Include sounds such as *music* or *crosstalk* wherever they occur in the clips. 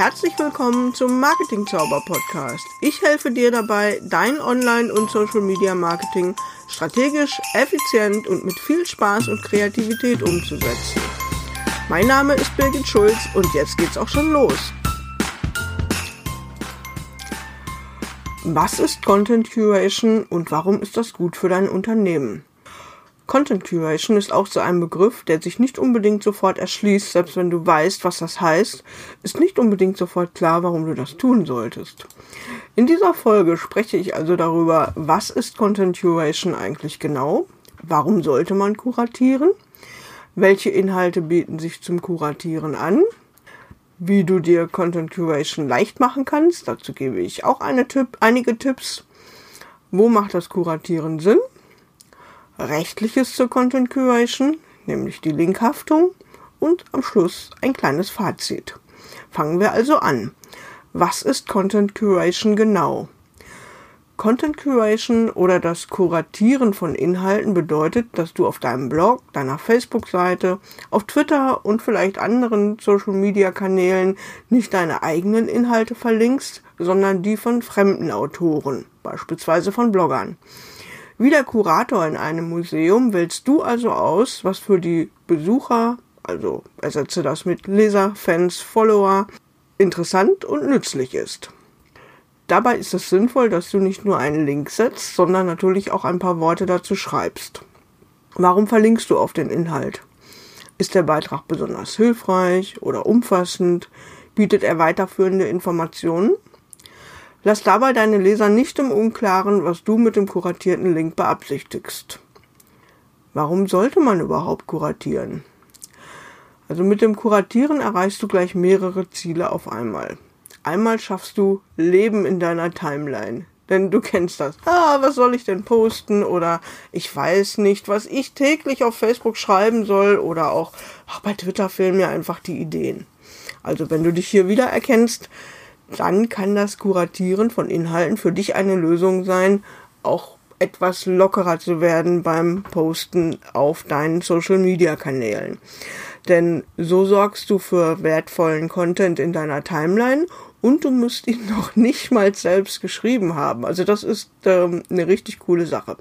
Herzlich willkommen zum Marketing Zauber Podcast. Ich helfe dir dabei, dein Online- und Social Media Marketing strategisch, effizient und mit viel Spaß und Kreativität umzusetzen. Mein Name ist Birgit Schulz und jetzt geht's auch schon los. Was ist Content Curation und warum ist das gut für dein Unternehmen? Content Curation ist auch so ein Begriff, der sich nicht unbedingt sofort erschließt, selbst wenn du weißt, was das heißt, ist nicht unbedingt sofort klar, warum du das tun solltest. In dieser Folge spreche ich also darüber, was ist Content Curation eigentlich genau? Warum sollte man kuratieren? Welche Inhalte bieten sich zum Kuratieren an? Wie du dir Content Curation leicht machen kannst, dazu gebe ich auch Tipp, einige Tipps. Wo macht das Kuratieren Sinn? Rechtliches zur Content Curation, nämlich die Linkhaftung und am Schluss ein kleines Fazit. Fangen wir also an. Was ist Content Curation genau? Content Curation oder das Kuratieren von Inhalten bedeutet, dass du auf deinem Blog, deiner Facebook-Seite, auf Twitter und vielleicht anderen Social-Media-Kanälen nicht deine eigenen Inhalte verlinkst, sondern die von fremden Autoren, beispielsweise von Bloggern. Wie der Kurator in einem Museum wählst du also aus, was für die Besucher, also ersetze das mit Leser, Fans, Follower, interessant und nützlich ist. Dabei ist es sinnvoll, dass du nicht nur einen Link setzt, sondern natürlich auch ein paar Worte dazu schreibst. Warum verlinkst du auf den Inhalt? Ist der Beitrag besonders hilfreich oder umfassend? Bietet er weiterführende Informationen? Lass dabei deine Leser nicht im Unklaren, was du mit dem kuratierten Link beabsichtigst. Warum sollte man überhaupt kuratieren? Also mit dem Kuratieren erreichst du gleich mehrere Ziele auf einmal. Einmal schaffst du Leben in deiner Timeline. Denn du kennst das. Ah, was soll ich denn posten? Oder ich weiß nicht, was ich täglich auf Facebook schreiben soll. Oder auch, ach, bei Twitter fehlen mir einfach die Ideen. Also wenn du dich hier wieder erkennst, dann kann das Kuratieren von Inhalten für dich eine Lösung sein, auch etwas lockerer zu werden beim Posten auf deinen Social-Media-Kanälen. Denn so sorgst du für wertvollen Content in deiner Timeline und du musst ihn *laughs* noch nicht mal selbst geschrieben haben. Also das ist ähm, eine richtig coole Sache.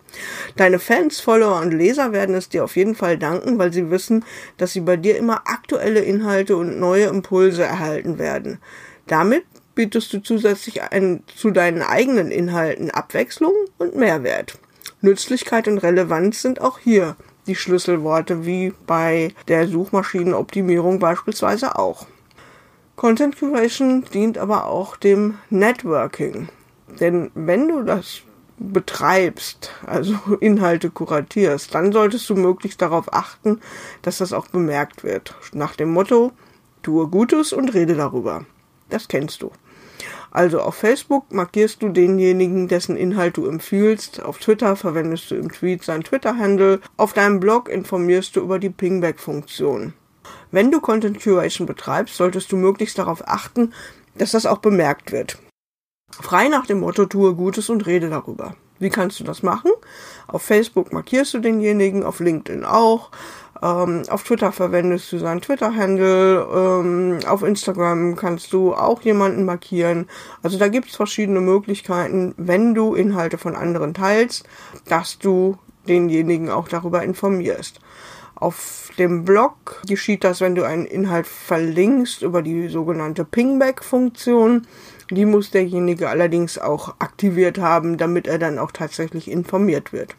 Deine Fans, Follower und Leser werden es dir auf jeden Fall danken, weil sie wissen, dass sie bei dir immer aktuelle Inhalte und neue Impulse erhalten werden. Damit bietest du zusätzlich ein, zu deinen eigenen Inhalten Abwechslung und Mehrwert. Nützlichkeit und Relevanz sind auch hier die Schlüsselworte wie bei der Suchmaschinenoptimierung beispielsweise auch. Content Curation dient aber auch dem Networking. Denn wenn du das betreibst, also *laughs* Inhalte kuratierst, dann solltest du möglichst darauf achten, dass das auch bemerkt wird. Nach dem Motto, tue Gutes und rede darüber. Das kennst du. Also auf Facebook markierst du denjenigen, dessen Inhalt du empfiehlst. Auf Twitter verwendest du im Tweet sein Twitter-Handle. Auf deinem Blog informierst du über die Pingback-Funktion. Wenn du Content Curation betreibst, solltest du möglichst darauf achten, dass das auch bemerkt wird. Frei nach dem Motto tue Gutes und rede darüber. Wie kannst du das machen? Auf Facebook markierst du denjenigen, auf LinkedIn auch. Ähm, auf Twitter verwendest du seinen Twitter-Handle. Ähm, auf Instagram kannst du auch jemanden markieren. Also da gibt es verschiedene Möglichkeiten, wenn du Inhalte von anderen teilst, dass du denjenigen auch darüber informierst. Auf dem Blog geschieht das, wenn du einen Inhalt verlinkst über die sogenannte Pingback-Funktion. Die muss derjenige allerdings auch aktiviert haben, damit er dann auch tatsächlich informiert wird.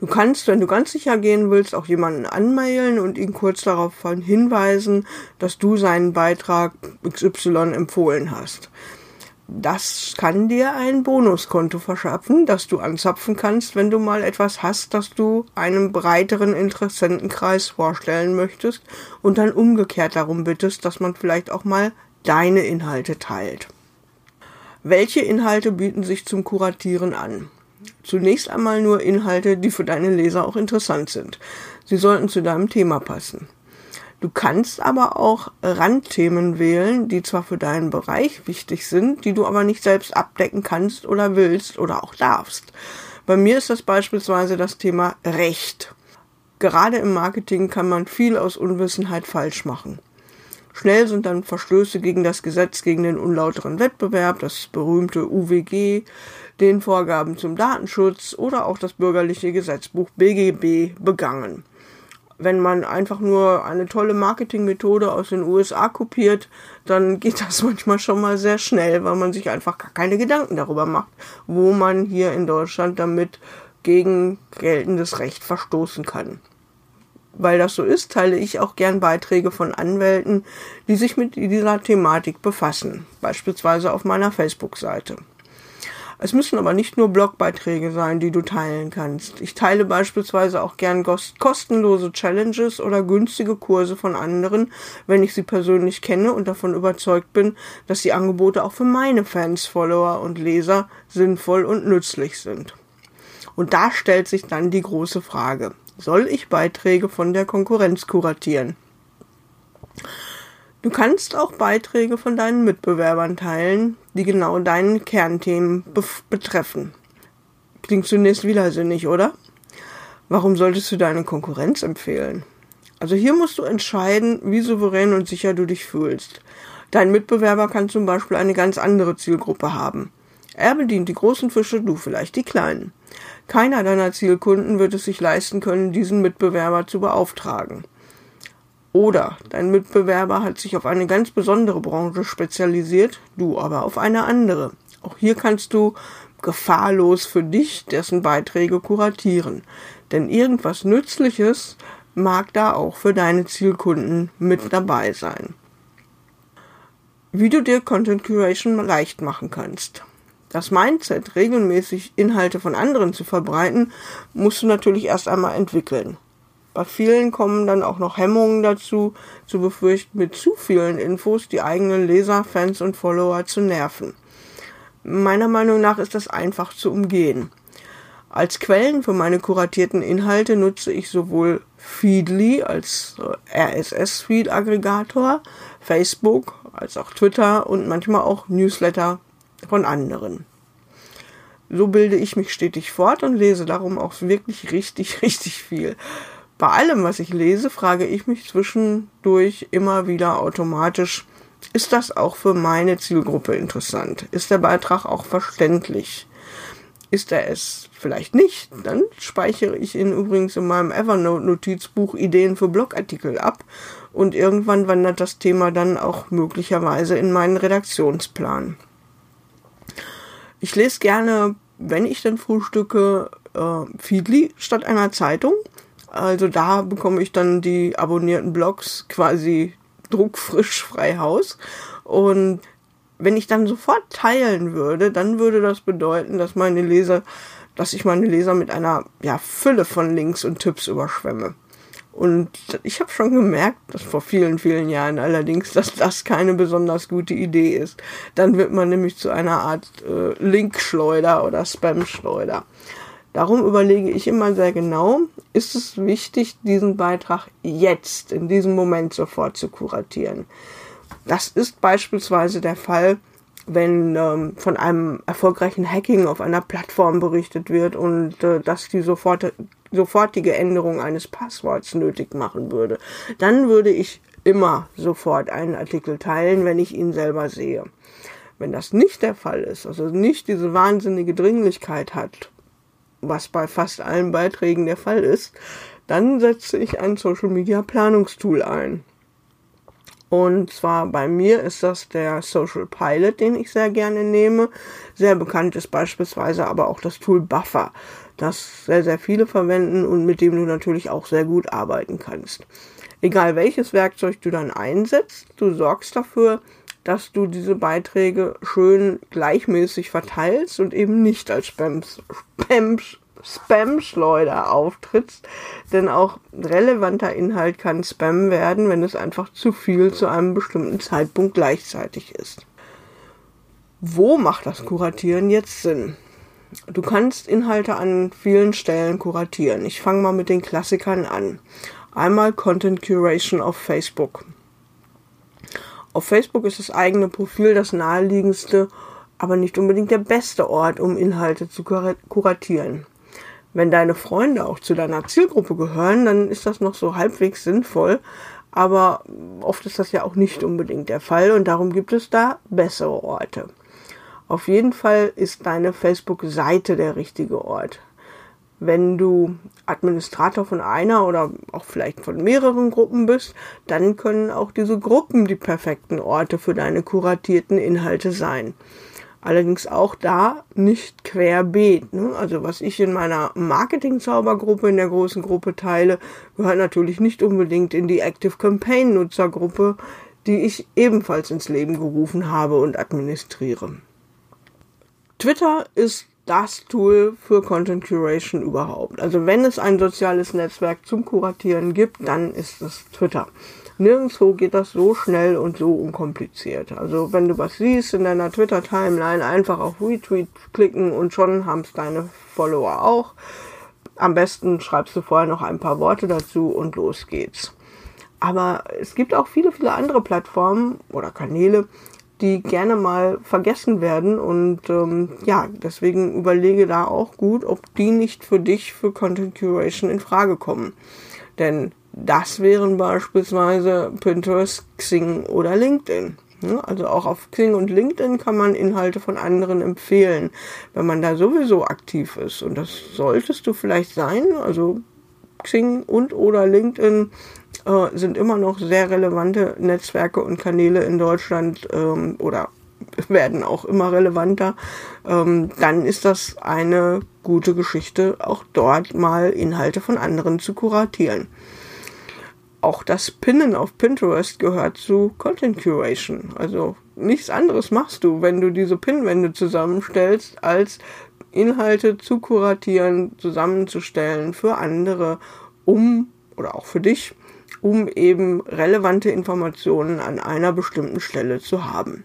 Du kannst, wenn du ganz sicher gehen willst, auch jemanden anmailen und ihn kurz darauf hinweisen, dass du seinen Beitrag XY empfohlen hast. Das kann dir ein Bonuskonto verschaffen, das du anzapfen kannst, wenn du mal etwas hast, das du einem breiteren Interessentenkreis vorstellen möchtest und dann umgekehrt darum bittest, dass man vielleicht auch mal deine Inhalte teilt. Welche Inhalte bieten sich zum Kuratieren an? Zunächst einmal nur Inhalte, die für deine Leser auch interessant sind. Sie sollten zu deinem Thema passen. Du kannst aber auch Randthemen wählen, die zwar für deinen Bereich wichtig sind, die du aber nicht selbst abdecken kannst oder willst oder auch darfst. Bei mir ist das beispielsweise das Thema Recht. Gerade im Marketing kann man viel aus Unwissenheit falsch machen. Schnell sind dann Verstöße gegen das Gesetz gegen den unlauteren Wettbewerb, das berühmte UWG, den Vorgaben zum Datenschutz oder auch das bürgerliche Gesetzbuch BGB begangen. Wenn man einfach nur eine tolle Marketingmethode aus den USA kopiert, dann *laughs* geht das manchmal schon mal sehr schnell, weil man sich einfach gar keine Gedanken darüber macht, wo man hier in Deutschland damit gegen geltendes Recht verstoßen kann weil das so ist, teile ich auch gern Beiträge von Anwälten, die sich mit dieser Thematik befassen, beispielsweise auf meiner Facebook-Seite. Es müssen aber nicht nur Blogbeiträge sein, die du teilen kannst. Ich teile beispielsweise auch gern kostenlose Challenges oder günstige Kurse von anderen, wenn ich sie persönlich kenne und davon überzeugt bin, dass die Angebote auch für meine Fans, Follower und Leser sinnvoll und nützlich sind. Und da stellt sich dann die große Frage soll ich Beiträge von der Konkurrenz kuratieren. Du kannst auch Beiträge von deinen Mitbewerbern teilen, die genau deinen Kernthemen betreffen. Klingt zunächst widersinnig, oder? Warum solltest du deine Konkurrenz empfehlen? Also hier musst du entscheiden, wie souverän und sicher du dich fühlst. Dein Mitbewerber kann zum Beispiel eine ganz andere Zielgruppe haben. Er bedient die großen Fische, du vielleicht die kleinen. Keiner deiner Zielkunden wird es sich leisten können, diesen Mitbewerber zu beauftragen. Oder dein Mitbewerber hat sich auf eine ganz besondere Branche spezialisiert, du aber auf eine andere. Auch hier kannst du gefahrlos für dich dessen Beiträge kuratieren. Denn irgendwas Nützliches mag da auch für deine Zielkunden mit dabei sein. Wie du dir Content Curation leicht machen kannst. Das Mindset, regelmäßig Inhalte von anderen zu verbreiten, musst du natürlich erst einmal entwickeln. Bei vielen kommen dann auch noch Hemmungen dazu, zu befürchten, mit zu vielen Infos die eigenen Leser, Fans und Follower zu nerven. Meiner Meinung nach ist das einfach zu umgehen. Als Quellen für meine kuratierten Inhalte nutze ich sowohl Feedly als äh, RSS-Feed-Aggregator, Facebook als auch Twitter und manchmal auch Newsletter von anderen. So bilde ich mich stetig fort und lese darum auch wirklich richtig, *laughs* richtig viel. Bei allem, was ich lese, frage ich mich zwischendurch immer wieder automatisch, ist das auch für meine Zielgruppe interessant? Ist der Beitrag auch verständlich? Ist er es vielleicht nicht, dann speichere ich ihn übrigens in meinem Evernote-Notizbuch Ideen für Blogartikel ab und irgendwann wandert das Thema dann auch möglicherweise in meinen Redaktionsplan. Ich lese gerne, wenn ich denn frühstücke, äh, Feedly statt einer Zeitung. Also da bekomme ich dann die abonnierten Blogs quasi druckfrisch frei Haus. Und wenn ich dann sofort teilen würde, dann würde das bedeuten, dass meine Leser, dass ich meine Leser mit einer ja, Fülle von Links und Tipps überschwemme. Und ich habe schon gemerkt, dass vor vielen, vielen Jahren allerdings, dass das keine besonders gute Idee ist. Dann wird man nämlich zu einer Art äh, Linkschleuder oder Spamschleuder. Darum überlege ich immer sehr genau, ist es wichtig, diesen Beitrag jetzt, in diesem Moment sofort zu kuratieren. Das ist beispielsweise der Fall, wenn ähm, von einem erfolgreichen Hacking auf einer Plattform berichtet wird und äh, dass die sofort, sofortige Änderung eines Passworts nötig machen würde, dann würde ich immer sofort einen Artikel teilen, wenn ich ihn selber sehe. Wenn das nicht der Fall ist, also nicht diese wahnsinnige Dringlichkeit hat, was bei fast allen Beiträgen der Fall ist, dann setze ich ein Social Media Planungstool ein. Und zwar bei mir ist das der Social Pilot, den ich sehr gerne nehme. Sehr bekannt ist beispielsweise aber auch das Tool Buffer, das sehr, sehr viele verwenden und mit dem du natürlich auch sehr gut arbeiten kannst. Egal welches Werkzeug du dann einsetzt, du sorgst dafür, dass du diese Beiträge schön gleichmäßig verteilst und eben nicht als Spams, Spams, Spam-Schleuder auftrittst, denn auch relevanter Inhalt kann Spam werden, wenn es einfach zu viel zu einem bestimmten Zeitpunkt gleichzeitig ist. Wo macht das Kuratieren jetzt Sinn? Du kannst Inhalte an vielen Stellen kuratieren. Ich fange mal mit den Klassikern an. Einmal Content Curation auf Facebook. Auf Facebook ist das eigene Profil das naheliegendste, aber nicht unbedingt der beste Ort, um Inhalte zu kuratieren. Wenn deine Freunde auch zu deiner Zielgruppe gehören, dann ist das noch so halbwegs sinnvoll. aber oft ist das ja auch nicht unbedingt der Fall und darum gibt es da bessere Orte. Auf jeden Fall ist deine Facebook-Seite der richtige Ort. Wenn du Administrator von einer oder auch vielleicht von mehreren Gruppen bist, dann können auch diese Gruppen die perfekten Orte für deine kuratierten Inhalte sein. Allerdings auch da nicht querbeet. Ne? Also was ich in meiner Marketing-Zaubergruppe, in der großen Gruppe teile, gehört natürlich nicht unbedingt in die Active Campaign Nutzergruppe, die ich ebenfalls ins Leben gerufen habe und administriere. Twitter ist das Tool für Content Curation überhaupt. Also wenn es ein soziales Netzwerk zum Kuratieren gibt, dann ist es Twitter. Nirgendwo geht das so schnell und so unkompliziert. Also wenn du was siehst in deiner Twitter-Timeline, einfach auf Retweet klicken und schon haben es deine Follower auch. Am besten schreibst du vorher noch ein paar Worte dazu und los geht's. Aber es gibt auch viele, viele andere Plattformen oder Kanäle, die gerne mal vergessen werden. Und ähm, ja, deswegen überlege da auch gut, ob die nicht für dich für Content Curation in Frage kommen. Denn das wären beispielsweise Pinterest, Xing oder LinkedIn. Also auch auf Xing und LinkedIn kann man Inhalte von anderen empfehlen, wenn man da sowieso aktiv ist. Und das solltest du vielleicht sein. Also Xing und oder LinkedIn äh, sind immer noch sehr relevante Netzwerke und Kanäle in Deutschland ähm, oder *laughs* werden auch immer relevanter, ähm, dann ist das eine gute Geschichte, auch dort mal Inhalte von anderen zu kuratieren auch das Pinnen auf Pinterest gehört zu Content Curation. Also nichts anderes machst du, wenn du diese Pinwände zusammenstellst, als Inhalte zu kuratieren, zusammenzustellen für andere, um oder auch für dich, um eben relevante Informationen an einer bestimmten Stelle zu haben.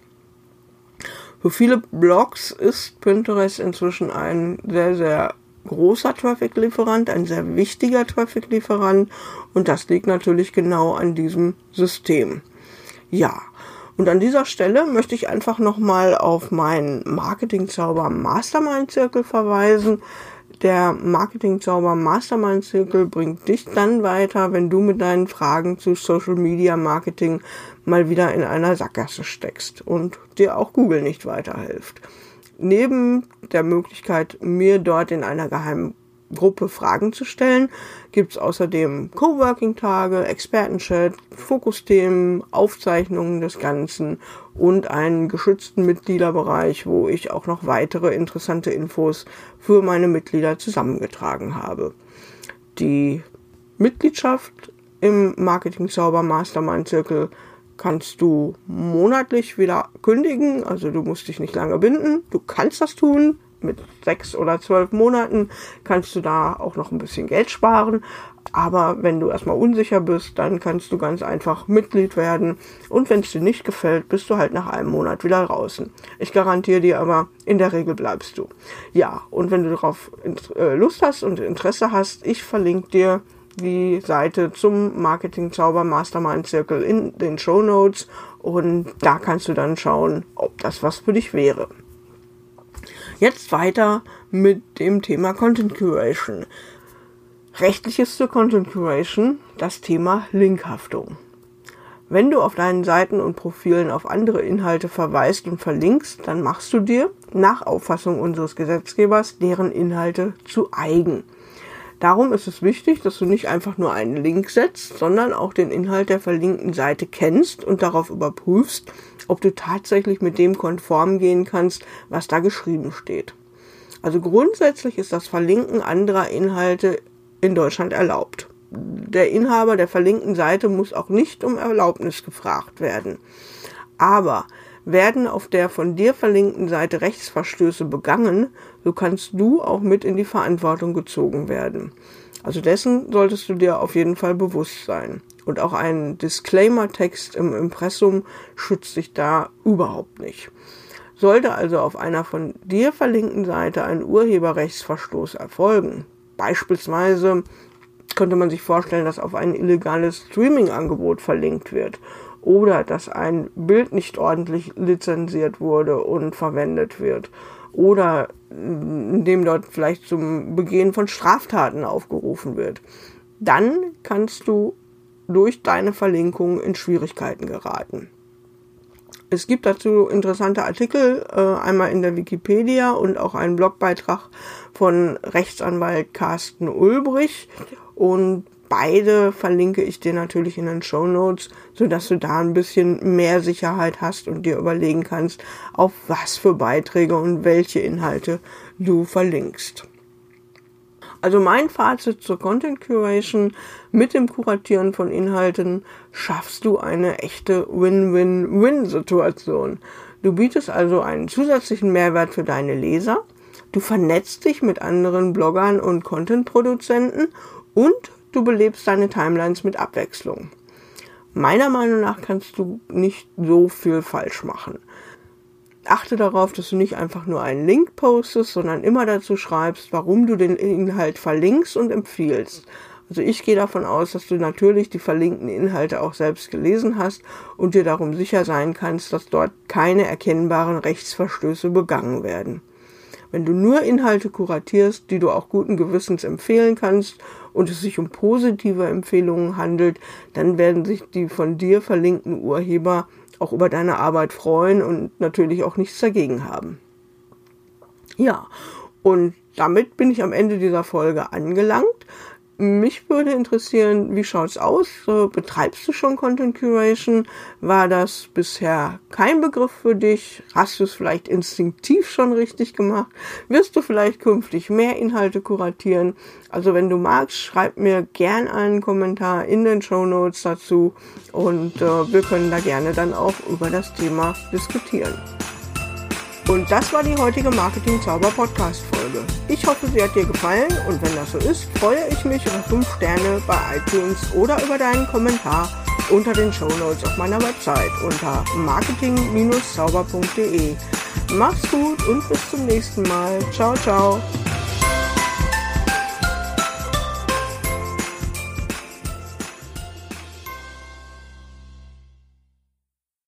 Für viele Blogs ist Pinterest inzwischen ein sehr, sehr großer Traffic-Lieferant, ein sehr wichtiger Traffic-Lieferant und das liegt natürlich genau an diesem System. Ja, und an dieser Stelle möchte ich einfach nochmal auf meinen Marketing-Zauber Mastermind-Zirkel verweisen. Der Marketing-Zauber Mastermind-Zirkel bringt dich dann weiter, wenn du mit deinen Fragen zu Social Media Marketing mal wieder in einer Sackgasse steckst und dir auch Google nicht weiterhilft. Neben der Möglichkeit, mir dort in einer geheimen Gruppe Fragen zu stellen, gibt es außerdem Coworking-Tage, Expertenchat, Fokusthemen, Aufzeichnungen des Ganzen und einen geschützten Mitgliederbereich, wo ich auch noch weitere interessante Infos für meine Mitglieder zusammengetragen habe. Die Mitgliedschaft im Marketing Zauber Mastermind Zirkel kannst du monatlich wieder kündigen. Also du musst dich nicht lange binden. Du kannst das tun. Mit sechs oder zwölf Monaten kannst du da auch noch ein bisschen Geld sparen. Aber wenn du erstmal unsicher bist, dann kannst du ganz einfach Mitglied werden. Und wenn es dir nicht gefällt, bist du halt nach einem Monat wieder draußen. Ich garantiere dir aber, in der Regel bleibst du. Ja, und wenn du darauf äh, Lust hast und Interesse hast, ich verlinke dir die Seite zum Marketing Zauber Mastermind Circle in den Show Notes und da kannst du dann schauen, ob das was für dich wäre. Jetzt weiter mit dem Thema Content Curation. Rechtliches zur Content Curation, das Thema Linkhaftung. Wenn du auf deinen Seiten und Profilen auf andere Inhalte verweist und verlinkst, dann machst du dir nach Auffassung unseres Gesetzgebers deren Inhalte zu eigen. Darum ist es wichtig, dass du nicht einfach nur einen Link setzt, sondern auch den Inhalt der verlinkten Seite kennst und darauf überprüfst, ob du tatsächlich mit dem konform gehen kannst, was da geschrieben steht. Also grundsätzlich ist das Verlinken anderer Inhalte in Deutschland erlaubt. Der Inhaber der verlinkten Seite muss auch nicht um Erlaubnis gefragt werden. Aber werden auf der von dir verlinkten Seite Rechtsverstöße begangen, so kannst du auch mit in die Verantwortung gezogen werden. Also dessen solltest du dir auf jeden Fall bewusst sein. Und auch ein Disclaimer-Text im Impressum schützt dich da überhaupt nicht. Sollte also auf einer von dir verlinkten Seite ein Urheberrechtsverstoß erfolgen, beispielsweise könnte man sich vorstellen, dass auf ein illegales Streaming-Angebot verlinkt wird oder dass ein Bild nicht ordentlich lizenziert wurde und verwendet wird oder indem dort vielleicht zum Begehen von Straftaten aufgerufen wird, dann kannst du durch deine Verlinkung in Schwierigkeiten geraten. Es gibt dazu interessante Artikel, äh, einmal in der Wikipedia und auch einen Blogbeitrag von Rechtsanwalt Carsten Ulbrich. Und beide verlinke ich dir natürlich in den Show Notes, sodass du da ein bisschen mehr Sicherheit hast und dir überlegen kannst, auf was für Beiträge und welche Inhalte du verlinkst. Also mein Fazit zur Content Curation mit dem Kuratieren von Inhalten schaffst du eine echte Win-Win-Win-Situation. Du bietest also einen zusätzlichen Mehrwert für deine Leser, du vernetzt dich mit anderen Bloggern und Content-Produzenten und du belebst deine Timelines mit Abwechslung. Meiner Meinung nach kannst du nicht so viel falsch machen achte darauf, dass du nicht einfach nur einen Link postest, sondern immer dazu schreibst, warum du den Inhalt verlinkst und empfiehlst. Also ich gehe davon aus, dass du natürlich die verlinkten Inhalte auch selbst gelesen hast und dir darum sicher sein kannst, dass dort keine erkennbaren Rechtsverstöße begangen werden. Wenn du nur Inhalte kuratierst, die du auch guten Gewissens empfehlen kannst und es sich um positive Empfehlungen handelt, dann werden sich die von dir verlinkten Urheber auch über deine Arbeit freuen und natürlich auch nichts dagegen haben. Ja, und damit bin ich am Ende dieser Folge angelangt. Mich würde interessieren, wie schaut's aus? Betreibst du schon Content Curation? War das bisher kein Begriff für dich? Hast du es vielleicht instinktiv schon richtig gemacht? Wirst du vielleicht künftig mehr Inhalte kuratieren? Also wenn du magst, schreib mir gern einen Kommentar in den Show Notes dazu und äh, wir können da gerne dann auch über das Thema diskutieren. Und das war die heutige Marketing Zauber Podcast Folge. Ich hoffe, sie hat dir gefallen und wenn das so ist, freue ich mich über 5 Sterne bei iTunes oder über deinen Kommentar unter den Show Notes auf meiner Website unter marketing-zauber.de. Mach's gut und bis zum nächsten Mal. Ciao, ciao.